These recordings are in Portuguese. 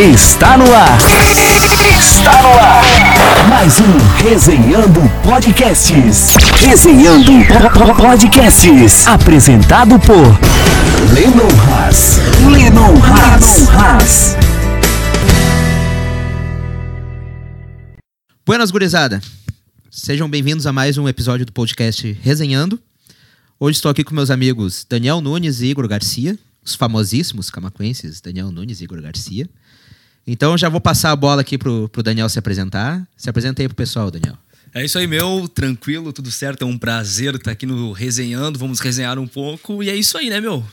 Está no ar. Está no ar. Mais um Resenhando Podcasts. Resenhando po- po- Podcasts. Apresentado por Lennon Haas. Lennon Haas. Haas. Buenas, gurizada. Sejam bem-vindos a mais um episódio do podcast Resenhando. Hoje estou aqui com meus amigos Daniel Nunes e Igor Garcia, os famosíssimos camacuenses Daniel Nunes e Igor Garcia. Então já vou passar a bola aqui pro, pro Daniel se apresentar. Se apresenta aí pro pessoal, Daniel. É isso aí, meu. Tranquilo, tudo certo. É um prazer estar aqui no Resenhando. Vamos resenhar um pouco. E é isso aí, né, meu?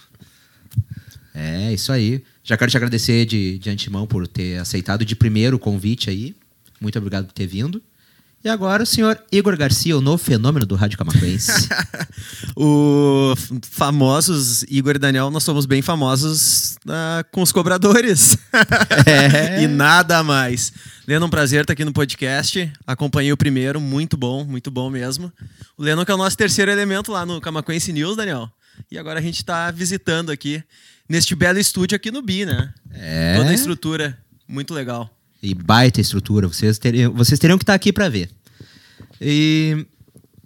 É, isso aí. Já quero te agradecer de, de antemão por ter aceitado de primeiro o convite aí. Muito obrigado por ter vindo. E agora o senhor Igor Garcia, o novo fenômeno do Rádio Camacuense. O famosos Igor e Daniel, nós somos bem famosos ah, com os cobradores. É. e nada mais. Leno, um prazer estar aqui no podcast. Acompanhei o primeiro, muito bom, muito bom mesmo. O Leno que é o nosso terceiro elemento lá no Camacuense News, Daniel. E agora a gente está visitando aqui, neste belo estúdio aqui no Bi, né? É. Toda a estrutura, muito legal. E baita estrutura. Vocês teriam, vocês teriam que estar aqui para ver. E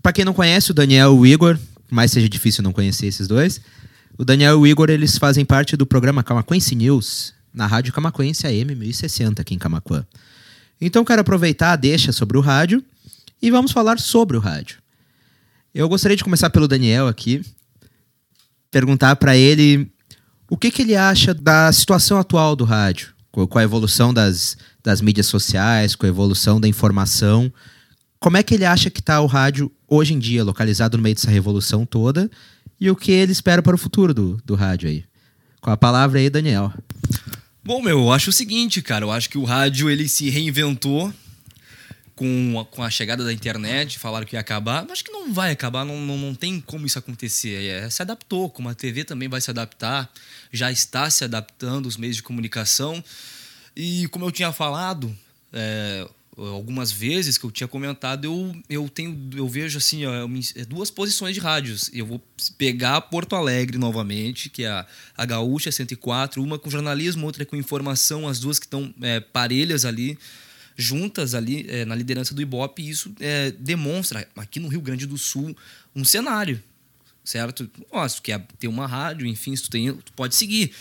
para quem não conhece o Daniel e o Igor, mais seja difícil não conhecer esses dois, o Daniel e o Igor eles fazem parte do programa Camacuense News na Rádio Camacuense AM 1060 aqui em Camacuã. Então quero aproveitar a deixa sobre o rádio e vamos falar sobre o rádio. Eu gostaria de começar pelo Daniel aqui, perguntar para ele o que, que ele acha da situação atual do rádio, co- com a evolução das, das mídias sociais, com a evolução da informação. Como é que ele acha que está o rádio hoje em dia, localizado no meio dessa revolução toda, e o que ele espera para o futuro do, do rádio aí? Com a palavra aí, Daniel. Bom, meu, eu acho o seguinte, cara. Eu acho que o rádio ele se reinventou com a, com a chegada da internet. Falaram que ia acabar. Acho que não vai acabar. Não, não, não tem como isso acontecer. É, se adaptou. Como a TV também vai se adaptar. Já está se adaptando os meios de comunicação. E como eu tinha falado, é, algumas vezes que eu tinha comentado, eu, eu tenho, eu vejo assim, ó, é duas posições de rádios. Eu vou pegar Porto Alegre novamente, que é a, a Gaúcha 104, uma com jornalismo, outra com informação, as duas que estão é, parelhas ali, juntas ali é, na liderança do Ibope, e isso é, demonstra aqui no Rio Grande do Sul um cenário certo? Ó, se tu quer ter uma rádio, enfim, se tu, tem, tu pode seguir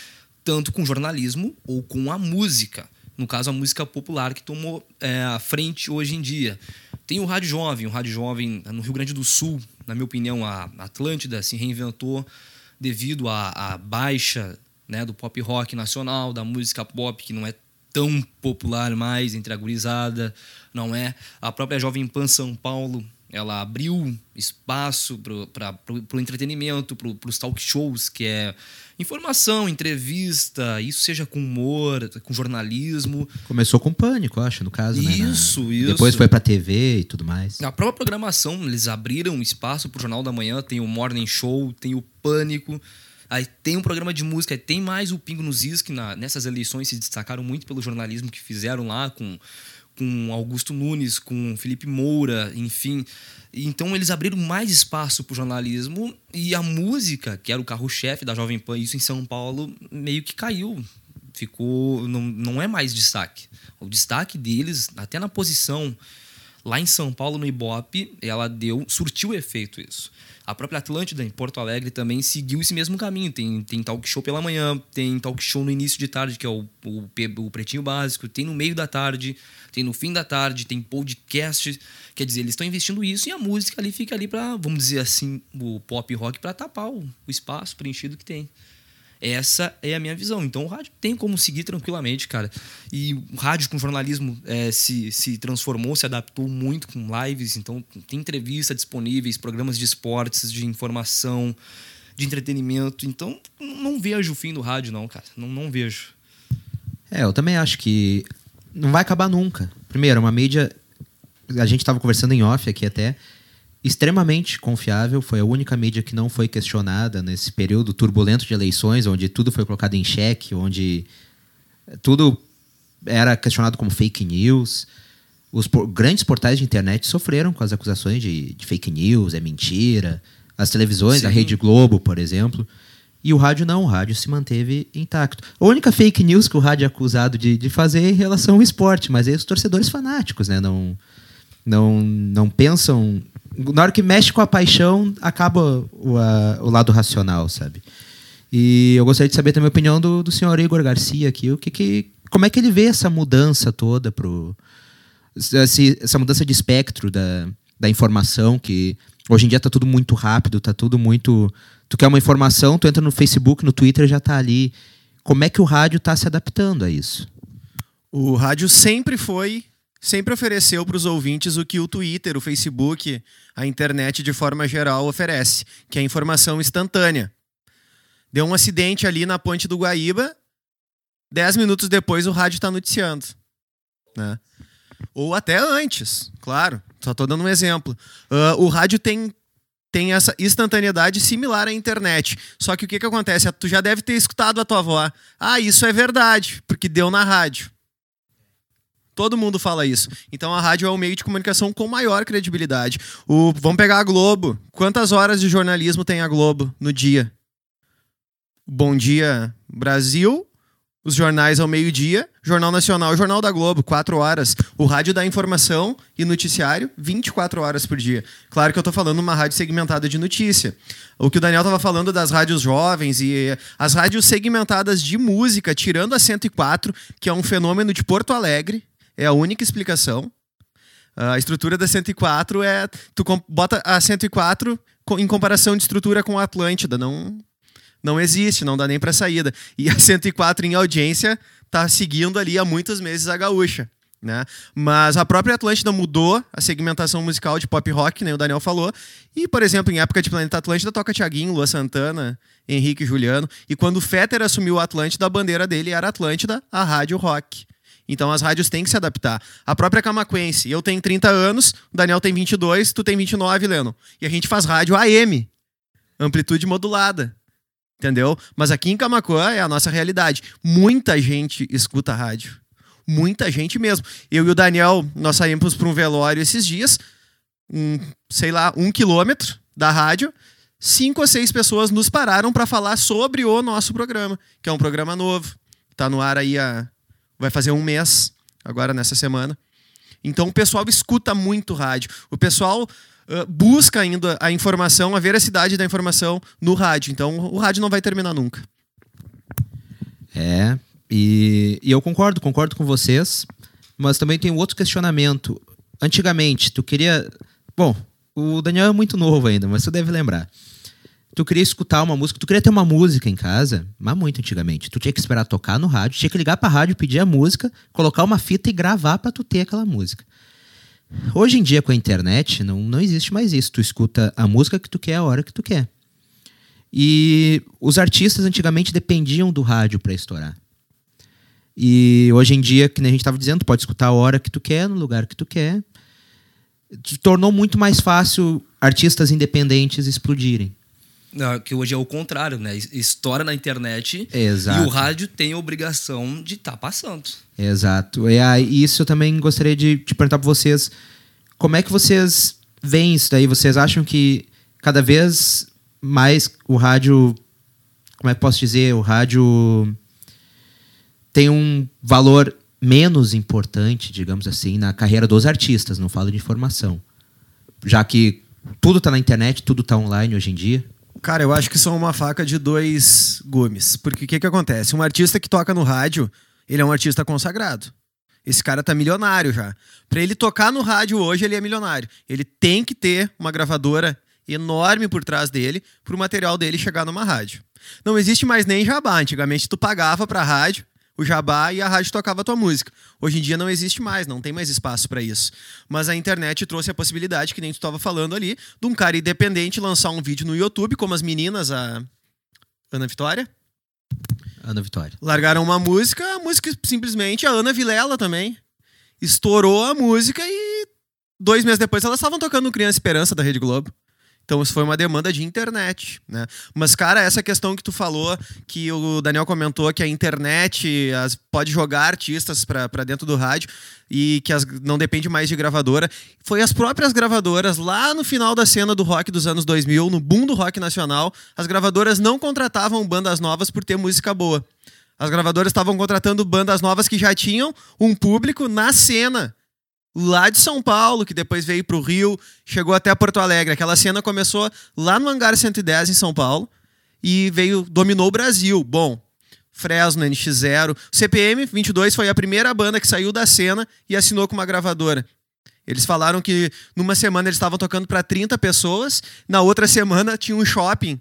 tanto com jornalismo ou com a música. No caso, a música popular que tomou é, a frente hoje em dia. Tem o Rádio Jovem, o Rádio Jovem no Rio Grande do Sul, na minha opinião, a Atlântida se reinventou devido à, à baixa né, do pop rock nacional, da música pop, que não é tão popular mais entre a gurizada, não é? A própria Jovem Pan São Paulo, ela abriu espaço para o entretenimento, para os talk shows, que é informação, entrevista, isso seja com humor, com jornalismo. Começou com Pânico, eu acho, no caso, né? Na- Isso, isso. Depois foi pra TV e tudo mais. Na própria programação, eles abriram espaço pro Jornal da Manhã, tem o Morning Show, tem o Pânico, aí tem um programa de música, aí tem mais o Pingo nos Is, que na- nessas eleições se destacaram muito pelo jornalismo que fizeram lá com, com Augusto Nunes, com Felipe Moura, enfim. Então eles abriram mais espaço pro jornalismo e a música, que era o carro-chefe da Jovem Pan, isso em São Paulo, meio que caiu. Ficou. Não, não é mais destaque. O destaque deles, até na posição Lá em São Paulo, no Ibope, ela deu, surtiu efeito isso. A própria Atlântida, em Porto Alegre, também seguiu esse mesmo caminho. Tem, tem talk show pela manhã, tem talk show no início de tarde, que é o, o, o Pretinho Básico, tem no meio da tarde, tem no fim da tarde, tem podcast. Quer dizer, eles estão investindo isso e a música ali fica ali para, vamos dizer assim, o pop rock para tapar o, o espaço preenchido que tem. Essa é a minha visão. Então o rádio tem como seguir tranquilamente, cara. E o rádio com jornalismo é, se, se transformou, se adaptou muito com lives. Então tem entrevista disponíveis, programas de esportes, de informação, de entretenimento. Então não vejo o fim do rádio, não, cara. Não, não vejo. É, eu também acho que não vai acabar nunca. Primeiro, é uma mídia. A gente estava conversando em off aqui até. Extremamente confiável, foi a única mídia que não foi questionada nesse período turbulento de eleições, onde tudo foi colocado em xeque, onde tudo era questionado como fake news. Os por- grandes portais de internet sofreram com as acusações de, de fake news, é mentira. As televisões, a Sim. Rede Globo, por exemplo. E o rádio não, o rádio se manteve intacto. A única fake news que o rádio é acusado de, de fazer é em relação ao esporte, mas aí os torcedores fanáticos, né? Não, não, não pensam. Na hora que mexe com a paixão, acaba o, a, o lado racional, sabe? E eu gostaria de saber também a opinião do, do senhor Igor Garcia aqui. O que, que, como é que ele vê essa mudança toda pro. Essa mudança de espectro da, da informação, que hoje em dia está tudo muito rápido, está tudo muito Tu quer uma informação, tu entra no Facebook, no Twitter, já está ali. Como é que o rádio está se adaptando a isso? O rádio sempre foi, sempre ofereceu para os ouvintes o que o Twitter, o Facebook, a internet de forma geral oferece, que é informação instantânea. Deu um acidente ali na ponte do Guaíba, dez minutos depois o rádio está noticiando. Né? Ou até antes, claro. Só estou dando um exemplo. Uh, o rádio tem tem essa instantaneidade similar à internet. Só que o que, que acontece? Tu já deve ter escutado a tua avó. Ah, isso é verdade, porque deu na rádio. Todo mundo fala isso. Então a rádio é o meio de comunicação com maior credibilidade. O, vamos pegar a Globo. Quantas horas de jornalismo tem a Globo no dia? Bom Dia Brasil, os jornais ao meio-dia, Jornal Nacional, Jornal da Globo, 4 horas. O rádio da informação e noticiário, 24 horas por dia. Claro que eu estou falando uma rádio segmentada de notícia. O que o Daniel estava falando das rádios jovens e as rádios segmentadas de música, tirando a 104, que é um fenômeno de Porto Alegre, é a única explicação. A estrutura da 104 é. Tu bota a 104 em comparação de estrutura com a Atlântida, não não existe, não dá nem para saída. E a 104 em audiência tá seguindo ali há muitos meses a gaúcha. Né? Mas a própria Atlântida mudou a segmentação musical de pop rock, nem né? o Daniel falou. E, por exemplo, em época de Planeta Atlântida, toca Tiaguinho, Lua Santana, Henrique Juliano. E quando o Fetter assumiu a Atlântida, a bandeira dele era Atlântida, a rádio rock. Então as rádios têm que se adaptar. A própria Camaquense, eu tenho 30 anos, o Daniel tem 22, tu tem 29, Leno. E a gente faz rádio AM, amplitude modulada entendeu? Mas aqui em Camacuã é a nossa realidade. Muita gente escuta rádio. Muita gente mesmo. Eu e o Daniel, nós saímos para um velório esses dias, um, sei lá, um quilômetro da rádio. Cinco ou seis pessoas nos pararam para falar sobre o nosso programa, que é um programa novo. Está no ar aí há. Vai fazer um mês, agora nessa semana. Então o pessoal escuta muito rádio. O pessoal busca ainda a informação, a veracidade da informação no rádio. Então o rádio não vai terminar nunca. É, e, e eu concordo, concordo com vocês, mas também tem outro questionamento. Antigamente, tu queria. Bom, o Daniel é muito novo ainda, mas tu deve lembrar. Tu queria escutar uma música, tu queria ter uma música em casa, mas muito antigamente. Tu tinha que esperar tocar no rádio, tinha que ligar pra rádio, pedir a música, colocar uma fita e gravar para tu ter aquela música. Hoje em dia, com a internet, não, não existe mais isso. Tu escuta a música que tu quer a hora que tu quer. E os artistas antigamente dependiam do rádio para estourar. E hoje em dia, que a gente estava dizendo, pode escutar a hora que tu quer, no lugar que tu quer. Tornou muito mais fácil artistas independentes explodirem. Que hoje é o contrário, né? Estoura na internet Exato. e o rádio tem a obrigação de estar tá passando. Exato. E aí, isso eu também gostaria de te perguntar para vocês. Como é que vocês veem isso daí? Vocês acham que cada vez mais o rádio. Como é que posso dizer? O rádio tem um valor menos importante, digamos assim, na carreira dos artistas, não falo de informação. Já que tudo está na internet, tudo está online hoje em dia. Cara, eu acho que são uma faca de dois gumes. Porque o que, que acontece? Um artista que toca no rádio, ele é um artista consagrado. Esse cara tá milionário já. Para ele tocar no rádio hoje, ele é milionário. Ele tem que ter uma gravadora enorme por trás dele para o material dele chegar numa rádio. Não existe mais nem jabá. Antigamente tu pagava para rádio o jabá e a rádio tocava a tua música. Hoje em dia não existe mais, não tem mais espaço para isso. Mas a internet trouxe a possibilidade, que nem tu estava falando ali, de um cara independente lançar um vídeo no YouTube, como as meninas, a Ana Vitória. Ana Vitória. Largaram uma música, a música simplesmente, a Ana Vilela também. Estourou a música e dois meses depois elas estavam tocando Criança Esperança da Rede Globo. Então isso foi uma demanda de internet, né? Mas cara, essa questão que tu falou, que o Daniel comentou que a internet as, pode jogar artistas para dentro do rádio e que as, não depende mais de gravadora, foi as próprias gravadoras lá no final da cena do rock dos anos 2000, no boom do rock nacional, as gravadoras não contratavam bandas novas por ter música boa. As gravadoras estavam contratando bandas novas que já tinham um público na cena lá de São Paulo, que depois veio para o Rio, chegou até Porto Alegre. Aquela cena começou lá no Hangar 110 em São Paulo e veio dominou o Brasil. Bom, Fresno, NX0, CPM 22 foi a primeira banda que saiu da cena e assinou com uma gravadora. Eles falaram que numa semana eles estavam tocando para 30 pessoas, na outra semana tinha um shopping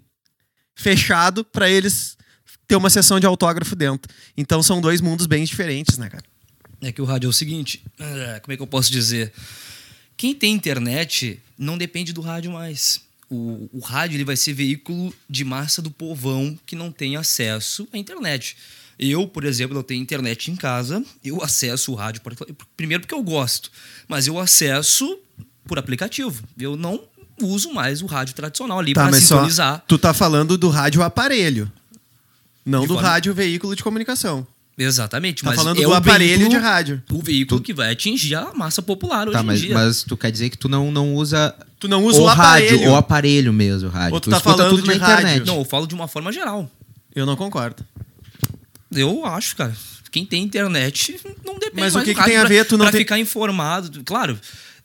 fechado para eles ter uma sessão de autógrafo dentro. Então são dois mundos bem diferentes, né, cara? É que o rádio é o seguinte, é, como é que eu posso dizer? Quem tem internet não depende do rádio mais. O, o rádio ele vai ser veículo de massa do povão que não tem acesso à internet. Eu, por exemplo, não tenho internet em casa, eu acesso o rádio, primeiro porque eu gosto, mas eu acesso por aplicativo. Eu não uso mais o rádio tradicional ali tá, para sintonizar. Só, tu tá falando do rádio aparelho, não de do forma... rádio veículo de comunicação. Exatamente. Tá mas falando é do aparelho veículo, de rádio. O veículo tu... que vai atingir a massa popular hoje tá, mas, em dia. Mas tu quer dizer que tu não, não usa. Tu não usa o, o aparelho. rádio, o aparelho mesmo, o rádio. Ou tu, tu tá falando tudo de na rádio. internet. Não, eu falo de uma forma geral. Eu não concordo. Eu acho, cara. Quem tem internet não depende Mas o que, que tem a ver? Tu não pra tem... ficar informado. Claro,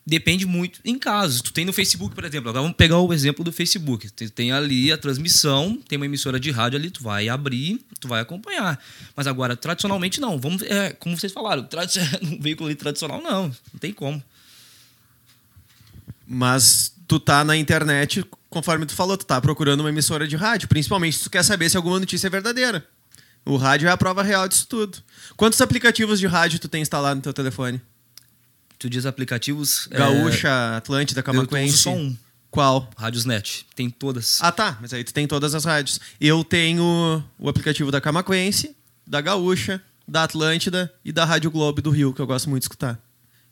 depende muito em casos. Tu tem no Facebook, por exemplo. Agora vamos pegar o exemplo do Facebook. Tu tem ali a transmissão, tem uma emissora de rádio ali, tu vai abrir, tu vai acompanhar. Mas agora, tradicionalmente, não. Vamos, é, como vocês falaram, um veículo tradicional, não. Não tem como. Mas tu tá na internet, conforme tu falou, tu tá procurando uma emissora de rádio. Principalmente se tu quer saber se alguma notícia é verdadeira. O rádio é a prova real disso tudo. Quantos aplicativos de rádio tu tem instalado no teu telefone? Tu diz aplicativos. Gaúcha, é... Atlântida, Camacuense. Eu uso só um. Qual? Rádiosnet. Tem todas. Ah, tá. Mas aí tu tem todas as rádios. Eu tenho o aplicativo da Camacuense, da Gaúcha, da Atlântida e da Rádio Globo do Rio, que eu gosto muito de escutar.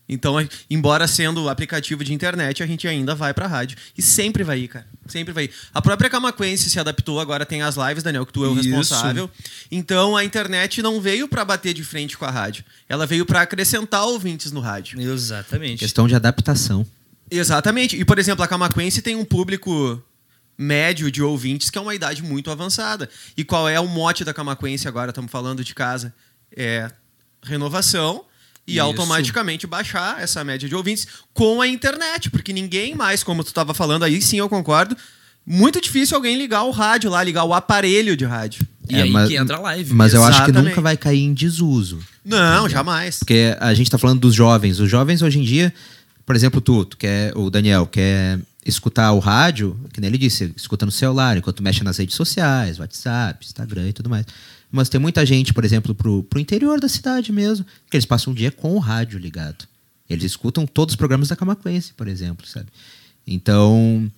Então, embora sendo aplicativo de internet, a gente ainda vai pra rádio. E sempre vai ir, cara. Sempre vai ir. A própria Camaquense se adaptou, agora tem as lives, Daniel, que tu é o Isso. responsável. Então, a internet não veio para bater de frente com a rádio. Ela veio para acrescentar ouvintes no rádio. Exatamente. Questão de adaptação. Exatamente. E, por exemplo, a Camaquense tem um público médio de ouvintes que é uma idade muito avançada. E qual é o mote da Camaquense agora? Estamos falando de casa. É renovação e Isso. automaticamente baixar essa média de ouvintes com a internet, porque ninguém mais, como tu estava falando aí, sim, eu concordo. Muito difícil alguém ligar o rádio lá, ligar o aparelho de rádio. E é, aí mas, que entra a live. Mas eu acho que nunca vai cair em desuso. Não, entendeu? jamais. Porque a gente está falando dos jovens. Os jovens hoje em dia, por exemplo, tu, tu quer, o Daniel, quer escutar o rádio, que nem ele disse, escuta no celular, enquanto mexe nas redes sociais, WhatsApp, Instagram e tudo mais. Mas tem muita gente, por exemplo, pro, pro interior da cidade mesmo, que eles passam um dia com o rádio ligado. Eles escutam todos os programas da Camaquense, por exemplo, sabe? Então,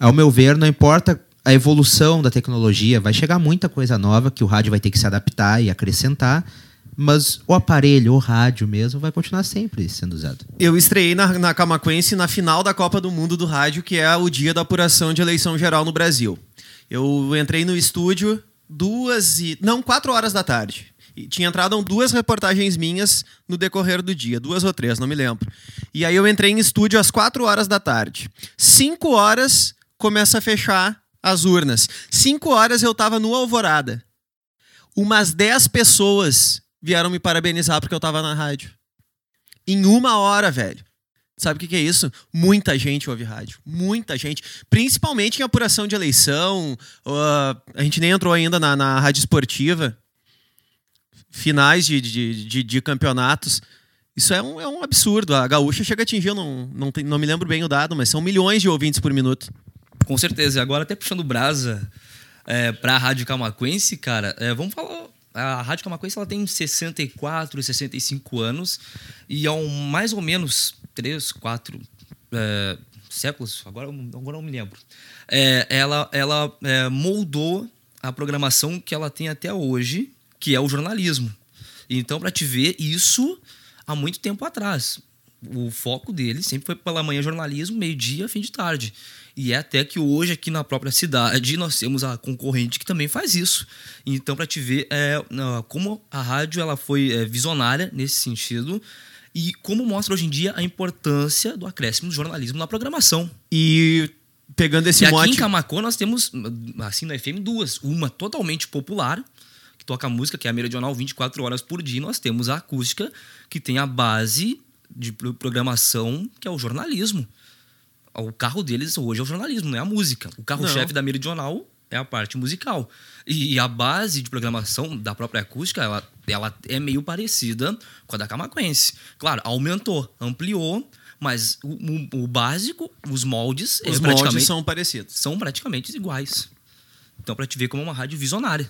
ao meu ver, não importa a evolução da tecnologia, vai chegar muita coisa nova que o rádio vai ter que se adaptar e acrescentar, mas o aparelho, o rádio mesmo, vai continuar sempre sendo usado. Eu estreiei na, na na final da Copa do Mundo do Rádio, que é o dia da apuração de eleição geral no Brasil. Eu entrei no estúdio duas e. Não, quatro horas da tarde. E tinha entrado duas reportagens minhas no decorrer do dia, duas ou três, não me lembro. E aí eu entrei em estúdio às quatro horas da tarde. Cinco horas começa a fechar as urnas. Cinco horas eu tava no Alvorada. Umas dez pessoas vieram me parabenizar porque eu tava na rádio. Em uma hora, velho. Sabe o que, que, é isso? Muita gente ouve rádio. Muita gente. Principalmente em apuração de eleição. Uh, a gente nem entrou ainda na, na rádio esportiva. Finais de, de, de, de, campeonatos. Isso é um, é um absurdo. A gaúcha chega a atingir, não, não, tem, não me lembro bem o dado, mas são milhões de ouvintes por minuto. Com certeza. Agora, até puxando brasa é, para a Rádio Camacuense, cara, é, vamos falar a Rádio Camacuense ela tem 64, 65 anos e há um, mais ou menos três, quatro é, séculos, agora, agora não me lembro, é, ela, ela é, moldou a programação que ela tem até hoje, que é o jornalismo. Então, para te ver isso há muito tempo atrás. o foco dele sempre foi pela manhã jornalismo, meio-dia, fim de tarde. E é até que hoje, aqui na própria cidade, nós temos a concorrente que também faz isso. Então, para te ver é, como a rádio ela foi é, visionária nesse sentido e como mostra hoje em dia a importância do acréscimo do jornalismo na programação. E pegando esse e mote... aqui em Camacô nós temos, assim, na FM, duas. Uma totalmente popular, que toca música, que é a Meridional 24 horas por dia. E nós temos a acústica, que tem a base de programação, que é o jornalismo. O carro deles hoje é o jornalismo, não é a música. O carro-chefe da Meridional é a parte musical. E a base de programação da própria acústica, ela, ela é meio parecida com a da Camaquense. Claro, aumentou, ampliou, mas o, o, o básico, os moldes, os moldes são parecidos. São praticamente iguais. Então, para te ver como é uma rádio visionária.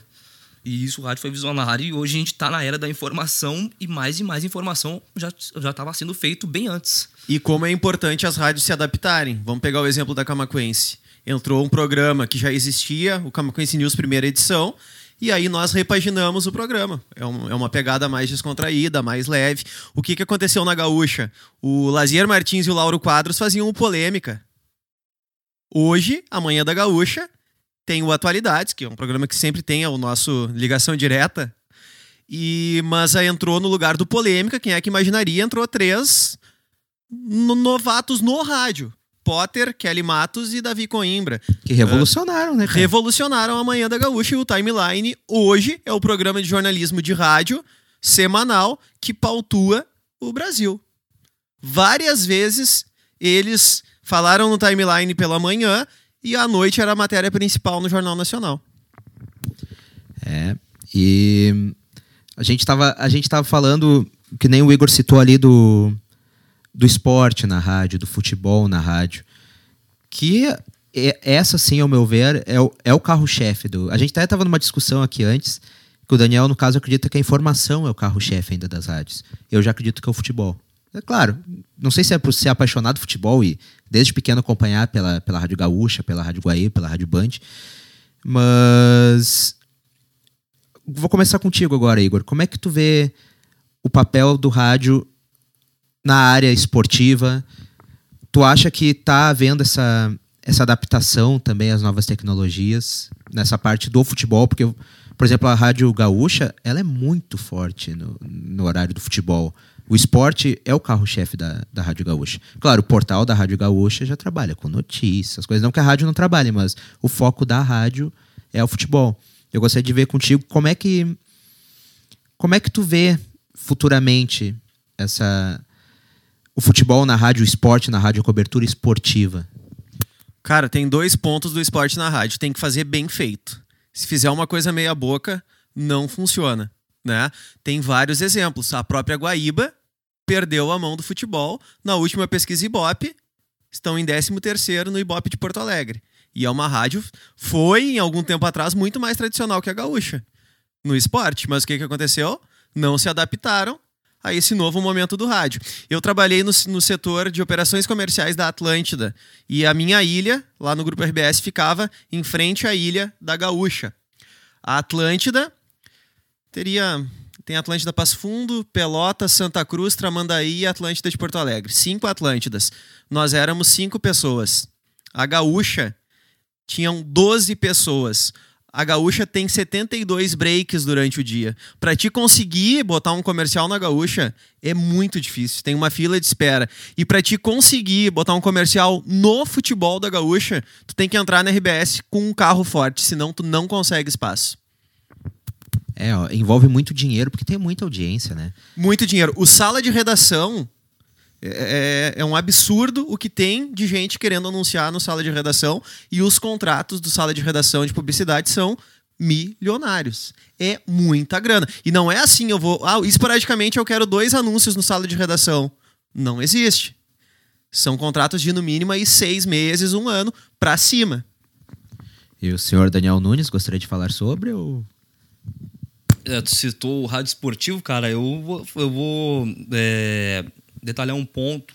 E isso, o rádio foi visionário e hoje a gente está na era da informação e mais e mais informação já estava sendo feito bem antes. E como é importante as rádios se adaptarem. Vamos pegar o exemplo da Camacuense. Entrou um programa que já existia, o Camacuense News primeira edição, e aí nós repaginamos o programa. É, um, é, uma pegada mais descontraída, mais leve. O que, que aconteceu na Gaúcha? O Lazier Martins e o Lauro Quadros faziam polêmica. Hoje, amanhã da Gaúcha, tem o Atualidades, que é um programa que sempre tem o nosso ligação direta. E mas aí entrou no lugar do polêmica, quem é que imaginaria? Entrou três novatos no rádio. Potter, Kelly Matos e Davi Coimbra. Que revolucionaram, né? Cara? Revolucionaram a Manhã da Gaúcha e o Timeline hoje é o programa de jornalismo de rádio semanal que pautua o Brasil. Várias vezes eles falaram no Timeline pela manhã e à noite era a matéria principal no Jornal Nacional. É, e a gente estava a gente tava falando, que nem o Igor citou ali do, do esporte na rádio, do futebol na rádio, que é, essa sim, ao meu ver, é o, é o carro-chefe do... A gente até estava numa discussão aqui antes, que o Daniel, no caso, acredita que a informação é o carro-chefe ainda das rádios. Eu já acredito que é o futebol. É claro, não sei se é por ser apaixonado por futebol e desde pequeno acompanhar pela, pela Rádio Gaúcha, pela Rádio Guaí, pela Rádio Band, mas vou começar contigo agora, Igor. Como é que tu vê o papel do rádio na área esportiva? Tu acha que está havendo essa, essa adaptação também às novas tecnologias nessa parte do futebol? Porque, por exemplo, a Rádio Gaúcha, ela é muito forte no, no horário do futebol. O esporte é o carro-chefe da, da Rádio Gaúcha. Claro, o portal da Rádio Gaúcha já trabalha com notícias, coisas. Não que a rádio não trabalhe, mas o foco da rádio é o futebol. Eu gostaria de ver contigo como é que. Como é que tu vê futuramente essa. O futebol na rádio, o esporte na rádio, a cobertura esportiva? Cara, tem dois pontos do esporte na rádio. Tem que fazer bem feito. Se fizer uma coisa meia boca, não funciona. Né? Tem vários exemplos. A própria Guaíba perdeu a mão do futebol na última pesquisa Ibope, estão em 13º no Ibope de Porto Alegre. E é uma rádio, foi em algum tempo atrás muito mais tradicional que a gaúcha no esporte, mas o que, que aconteceu? Não se adaptaram a esse novo momento do rádio. Eu trabalhei no, no setor de operações comerciais da Atlântida e a minha ilha, lá no Grupo RBS, ficava em frente à ilha da Gaúcha. A Atlântida teria tem Atlântida Passo Fundo, Pelotas, Santa Cruz, Tramandaí e Atlântida de Porto Alegre. Cinco Atlântidas. Nós éramos cinco pessoas. A Gaúcha tinham 12 pessoas. A Gaúcha tem 72 breaks durante o dia. Para te conseguir botar um comercial na Gaúcha é muito difícil, tem uma fila de espera. E para te conseguir botar um comercial no futebol da Gaúcha, tu tem que entrar na RBS com um carro forte, senão tu não consegue espaço. É, ó, envolve muito dinheiro, porque tem muita audiência, né? Muito dinheiro. O sala de redação é, é, é, um absurdo o que tem de gente querendo anunciar no sala de redação e os contratos do sala de redação de publicidade são milionários. É muita grana. E não é assim, eu vou. Ah, esporadicamente eu quero dois anúncios no sala de redação. Não existe. São contratos de no mínimo aí seis meses, um ano, para cima. E o senhor Daniel Nunes gostaria de falar sobre ou é, tu citou o rádio esportivo, cara, eu vou, eu vou é, detalhar um ponto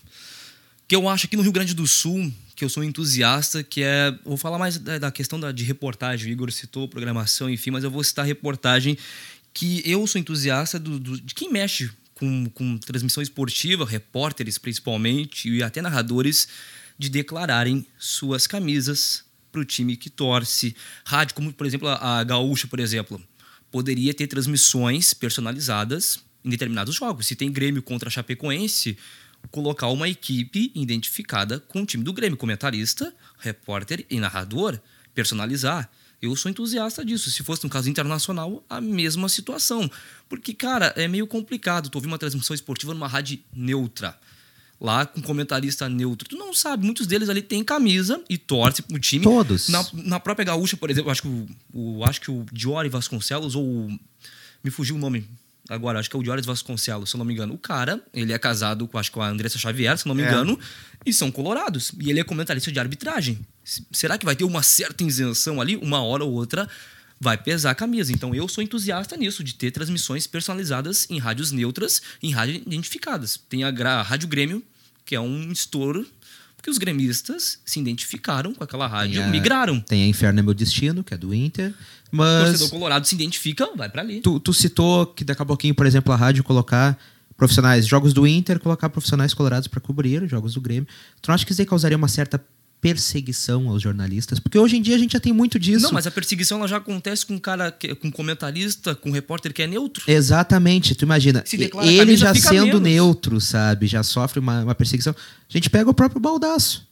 que eu acho aqui no Rio Grande do Sul, que eu sou um entusiasta, que é. Vou falar mais da, da questão da, de reportagem. O Igor citou programação, enfim, mas eu vou citar reportagem que eu sou entusiasta do, do, de quem mexe com, com transmissão esportiva, repórteres principalmente, e até narradores, de declararem suas camisas para o time que torce. Rádio, como por exemplo a, a Gaúcha, por exemplo, poderia ter transmissões personalizadas em determinados jogos. Se tem Grêmio contra a Chapecoense, colocar uma equipe identificada com o time do Grêmio, comentarista, repórter e narrador, personalizar. Eu sou entusiasta disso. Se fosse no caso internacional, a mesma situação. Porque, cara, é meio complicado. Tu ouvir uma transmissão esportiva numa rádio neutra. Lá com comentarista neutro. Tu não sabe, muitos deles ali têm camisa e torce pro time. Todos. Na, na própria Gaúcha, por exemplo, acho que o, o, acho que o Diori Vasconcelos ou. o- Me fugiu o nome agora, acho que é o Diori Vasconcelos, se eu não me engano. O cara, ele é casado com, acho que com a Andressa Xavier, se eu não me É. engano, e são colorados. E ele é comentarista de arbitragem. Será que vai ter uma certa isenção ali? Uma hora ou outra vai pesar a camisa. Então eu sou entusiasta nisso, de ter transmissões personalizadas em rádios neutras, em rádios identificadas. Tem a, a Rádio Grêmio, que é um estouro, porque os gremistas se identificaram com aquela rádio, a- migraram. Tem a Inferno é Meu Destino, que é do Inter. O Mas torcedor colorado se identifica, vai pra ali. tu, tu citou que daqui a pouquinho, por exemplo, a rádio colocar profissionais, jogos do Inter, colocar profissionais colorados para cobrir jogos do Grêmio. Tu não acha que isso aí causaria uma certa perseguição aos jornalistas? Porque hoje em dia a gente já tem muito disso. Não, mas a perseguição ela já acontece com um cara, que, com um comentarista, com um repórter que é neutro. Exatamente, tu imagina. Ele já sendo menos. neutro, sabe? Já sofre uma, uma perseguição. A gente pega o próprio Baldaço.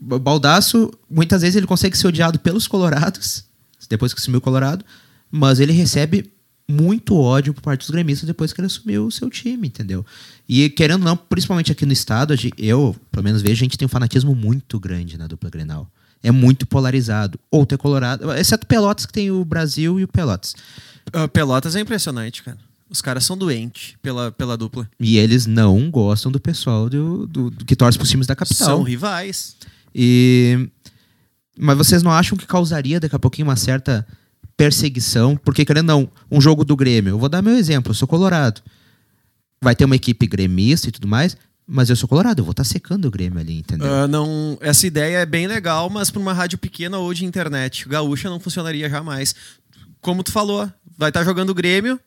O Baldaço, muitas vezes ele consegue ser odiado pelos colorados, depois que assumiu o Colorado, mas ele recebe muito ódio por parte dos gremistas depois que ele assumiu o seu time, entendeu? E querendo ou não, principalmente aqui no estado, eu, pelo menos vejo, a gente tem um fanatismo muito grande na dupla Grenal. É muito polarizado. Ou ter Colorado, exceto Pelotas, que tem o Brasil e o Pelotas. Ah, Pelotas é impressionante, cara. Os caras são doentes pela, pela dupla. E eles não gostam do pessoal do, do- do que torce pros times da capital. São rivais. E... Mas vocês não acham que causaria daqui a pouquinho uma certa perseguição? Porque, querendo não, um jogo do Grêmio, eu vou dar meu exemplo, eu sou colorado. Vai ter uma equipe gremista e tudo mais, mas eu sou colorado, eu vou estar secando o Grêmio ali, entendeu? Ah, não, essa ideia é bem legal, mas para uma rádio pequena ou de internet. Gaúcha não funcionaria jamais. Como tu falou, vai estar jogando o Grêmio.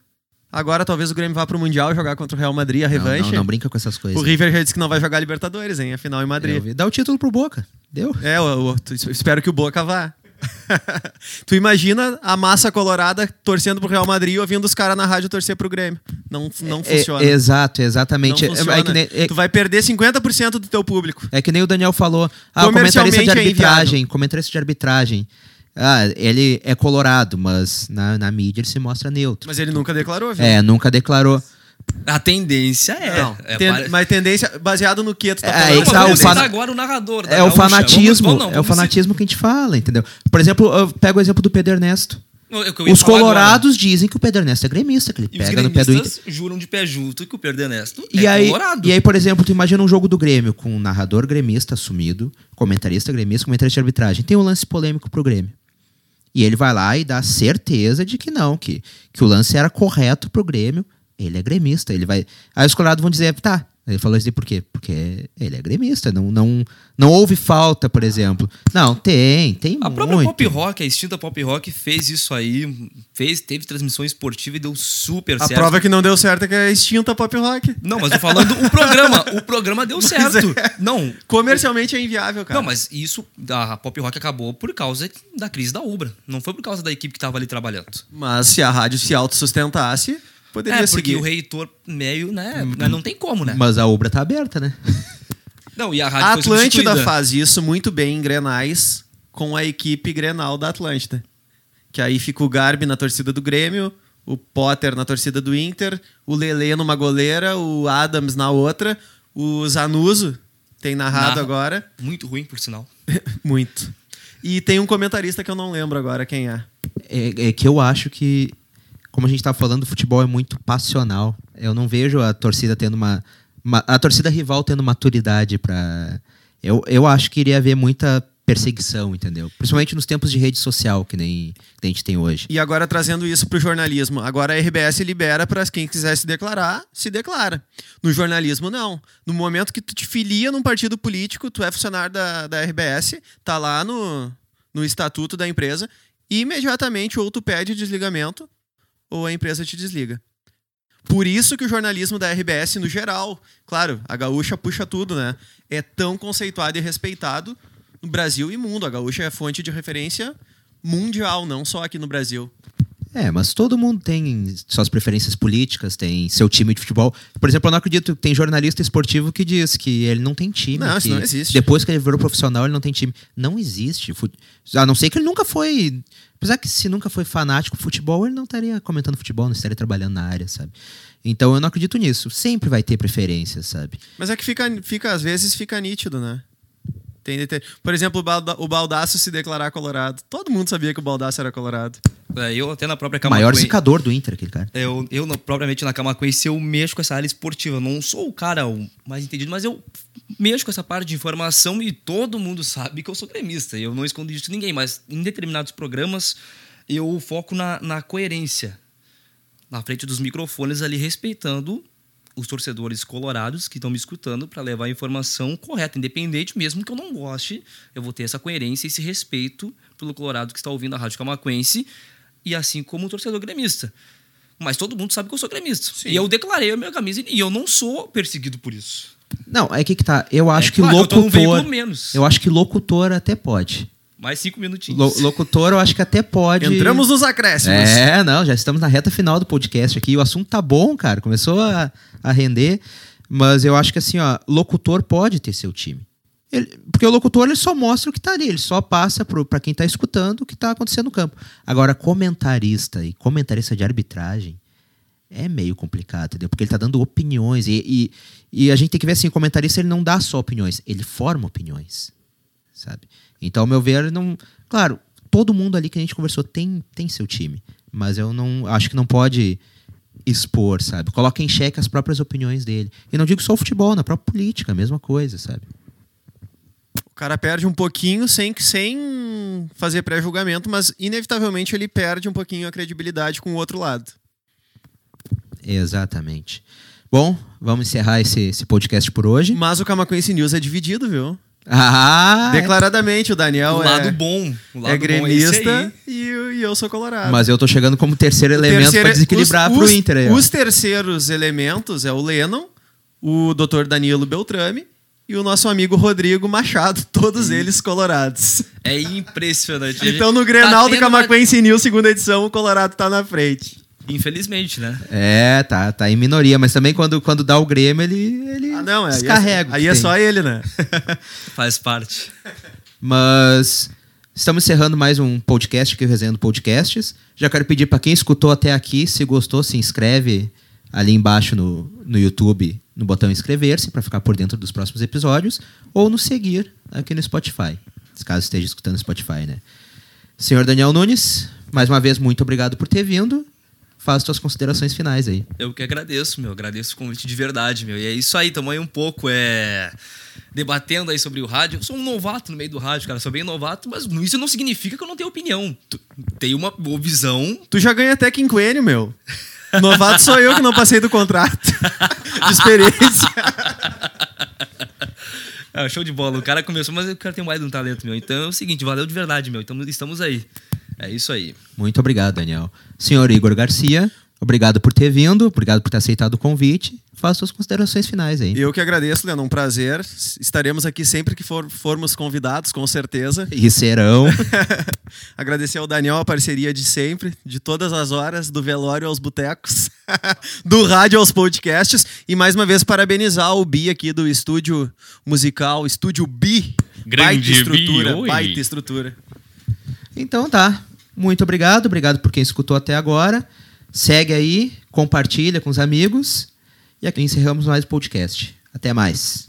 Agora talvez o Grêmio vá pro Mundial jogar contra o Real Madrid, a Não, revanche. Não, não brinca com essas coisas. o River já disse que não vai jogar Libertadores, hein? Afinal em Madrid. Eu vi. Dá o título pro Boca. Deu? É, eu, eu- tu- espero que o Boca vá. tu imagina a massa colorada torcendo pro Real Madrid e ouvindo os caras na rádio torcer pro Grêmio. Não, não É, funciona. exato, não exatamente. É- funciona. É, que nem, é- Tu vai perder 50% do teu público. É que nem o Daniel falou. Ah, o comentarista de é arbitragem. comentarista de arbitragem. Ah, ele é colorado, mas na, na mídia ele se mostra neutro. Mas ele nunca declarou, viu? É, nunca declarou. A tendência é. Não, é ten- pare- mas tendência baseado no que tu tá É, falando. tá, mas o citar agora o narrador. da É o fanatismo. Vamos- vamos- é o fanatismo que a gente fala, entendeu? Por exemplo, eu pego o exemplo do Pedro Ernesto. É Os falar agora. colorados dizem que o Pedro Ernesto é gremista, que ele E os pega no pé do Inter. juram de pé junto que o Pedro Ernesto E é aí, colorado. e aí, por exemplo, tu imagina um jogo do Grêmio com um narrador gremista assumido, comentarista gremista, comentarista de arbitragem. Tem um lance polêmico pro Grêmio. E ele vai lá e dá certeza de que não, que, que o lance era correto pro Grêmio. Ele é gremista. Ele vai. Aí os colorados vão dizer, tá. Ele falou assim por quê? Porque ele é gremista. Não, não, não houve falta, por exemplo. Não, tem, tem A muito. própria Pop Rock, a extinta Pop Rock, fez isso aí. Fez, teve transmissão esportiva e deu super A certo. prova que não deu certo é que é extinta a pop rock. Não, mas eu falando o programa. O programa deu certo. é. Não. Comercialmente é inviável, cara. Não, mas isso, a Pop Rock acabou por causa da crise da Ubra. Não foi por causa da equipe que tava ali trabalhando. Mas se a rádio se autossustentasse, poderia É, porque seguir. o reitor meio, né? Não tem como, né? Mas a obra tá aberta, né? Não, e a rádio A Atlântida faz isso muito bem em Grenais com a equipe Grenal da Atlântida. Que aí fica o Garbi na torcida do Grêmio, o Potter na torcida do Inter, o Lele numa goleira, o Adams na outra, o Zanuso tem narrado Narra. agora. Muito ruim, por sinal. muito. E tem um comentarista que eu não lembro agora quem é. É, é que eu acho que, como a gente tá falando, o futebol é muito passional. Eu não vejo a torcida tendo uma. uma- a torcida rival tendo maturidade para eu, eu acho que iria haver muita perseguição, entendeu? Principalmente nos tempos de rede social que nem que a gente tem hoje. E agora trazendo isso pro jornalismo. Agora a RBS libera para quem quiser se declarar, se declara. No jornalismo, não. No momento que tu te filia num partido político, tu é funcionário da, da RBS, tá lá no, no estatuto da empresa, e imediatamente ou tu pede desligamento, ou a empresa te desliga. Por isso que o jornalismo da RBS, no geral, claro, a gaúcha puxa tudo, né? É tão conceituado e respeitado no Brasil e mundo. A gaúcha é fonte de referência mundial, não só aqui no Brasil. É, mas todo mundo tem suas preferências políticas, tem seu time de futebol. Por exemplo, eu não acredito que tem jornalista esportivo que diz que ele não tem time. Não, isso não existe. Depois que ele virou profissional, ele não tem time. Não existe. A não ser que ele nunca foi. Apesar que se nunca foi fanático de futebol, ele não estaria comentando futebol, não estaria trabalhando na área, sabe? Então eu não acredito nisso. Sempre vai ter preferências, sabe? Mas é que fica, fica às vezes fica nítido, né? Tem, Por exemplo, o, Balda, o Baldaço se declarar colorado. Todo mundo sabia que o Baldaço era colorado. É, eu até na própria O maior Camacuã- zicador do Inter, aquele cara. Eu, eu propriamente na Camacuense, eu mexo com essa área esportiva. Eu não sou o cara o mais entendido, mas eu mexo com essa parte de informação e todo mundo sabe que eu sou gremista. Eu não escondo isso de ninguém, mas em determinados programas eu foco na, na coerência. Na frente dos microfones ali, respeitando os torcedores colorados que estão me escutando para levar a informação correta, independente, mesmo que eu não goste, eu vou ter essa coerência e esse respeito pelo colorado que está ouvindo a Rádio Camacuense e assim como o torcedor gremista. Mas todo mundo sabe que eu sou gremista. E eu declarei a minha camisa e eu não sou perseguido por isso. Não, é que que tá. Eu acho É que claro, eu locutor. veículo menos. Eu acho que locutor até pode. Mais cinco minutinhos. Lo- locutor, eu acho que até pode. Entramos nos acréscimos. É, não, já estamos na reta final do podcast aqui. O assunto tá bom, cara. Começou a, a render. Mas eu acho que assim, ó, locutor pode ter seu time. Ele- porque o locutor ele só mostra o que tá ali, ele só passa pra quem tá escutando o que tá acontecendo no campo. Agora, comentarista e comentarista de arbitragem é meio complicado, entendeu? Porque ele tá dando opiniões. E, e, e a gente tem que ver assim, o comentarista ele não dá só opiniões, ele forma opiniões sabe? Então, ao meu ver, não. Claro, todo mundo ali que a gente conversou tem, tem seu time, mas eu não acho que não pode expor, sabe? Coloca em xeque as próprias opiniões dele. E não digo só o futebol, na própria política, a mesma coisa, sabe? O cara perde um pouquinho sem, sem fazer pré-julgamento, mas inevitavelmente ele perde um pouquinho a credibilidade com o outro lado. Exatamente. Bom, vamos encerrar esse, esse podcast por hoje. Mas o Camacuense News é dividido, viu? Ah! Declaradamente, o Daniel o lado é, bom. O lado é bom é gremista e, eu- e eu sou colorado. Mas eu tô chegando como terceiro O elemento terceiro- pra desequilibrar os, pro os- Inter aí. Os terceiros elementos é o Lennon, o Dr. Danilo Beltrame e o nosso amigo Rodrigo Machado, todos eles colorados. É impressionante. Então no Tá Grenal do tendo uma- Camacuense News, segunda edição, o Colorado tá na frente. Infelizmente, né? É, tá, tá em minoria, mas também quando, quando dá o Grêmio, ele, ele Ah, não, é, aí é, descarrega. aí é tem. só ele, né? Faz parte. Mas estamos encerrando mais um podcast aqui, o Resenhando Podcasts. Já quero pedir para quem escutou até aqui, se gostou, se inscreve ali embaixo no, no YouTube, no botão inscrever-se, para ficar por dentro dos próximos episódios, ou nos seguir aqui no Spotify, caso esteja escutando no Spotify, né? Senhor Daniel Nunes, mais uma vez, muito obrigado por ter vindo. Faz suas considerações finais aí. Eu que agradeço, meu. Agradeço o convite de verdade, meu. E é isso aí, tamo aí um pouco é, debatendo aí sobre o rádio. Eu sou um novato no meio do rádio, cara. Sou bem novato, mas isso não significa que eu não tenho opinião. Tu- Tenho uma boa visão. Tu já ganha até quinquênio, meu. Novato sou eu que não passei do contrato de experiência. Ah, show de bola. O cara começou, mas o cara tem mais de um talento, meu. Então é o seguinte, valeu de verdade, meu. Então, estamos aí. É isso aí. Muito obrigado, Daniel. Senhor Igor Garcia, obrigado por ter vindo, obrigado por ter aceitado o convite. Faça suas considerações finais aí. Eu que agradeço, Leandro. Um prazer. Estaremos aqui sempre que for- formos convidados, com certeza. E serão. Agradecer ao Daniel a parceria de sempre, de todas as horas, do velório aos botecos, do rádio aos podcasts. E mais uma vez parabenizar o Bi aqui do estúdio musical, estúdio Bi. Grande baita Bi, estrutura, oi. baita estrutura. Então tá. Muito obrigado, obrigado por quem escutou até agora. Segue aí, compartilha com os amigos. E aqui encerramos mais o podcast. Até mais.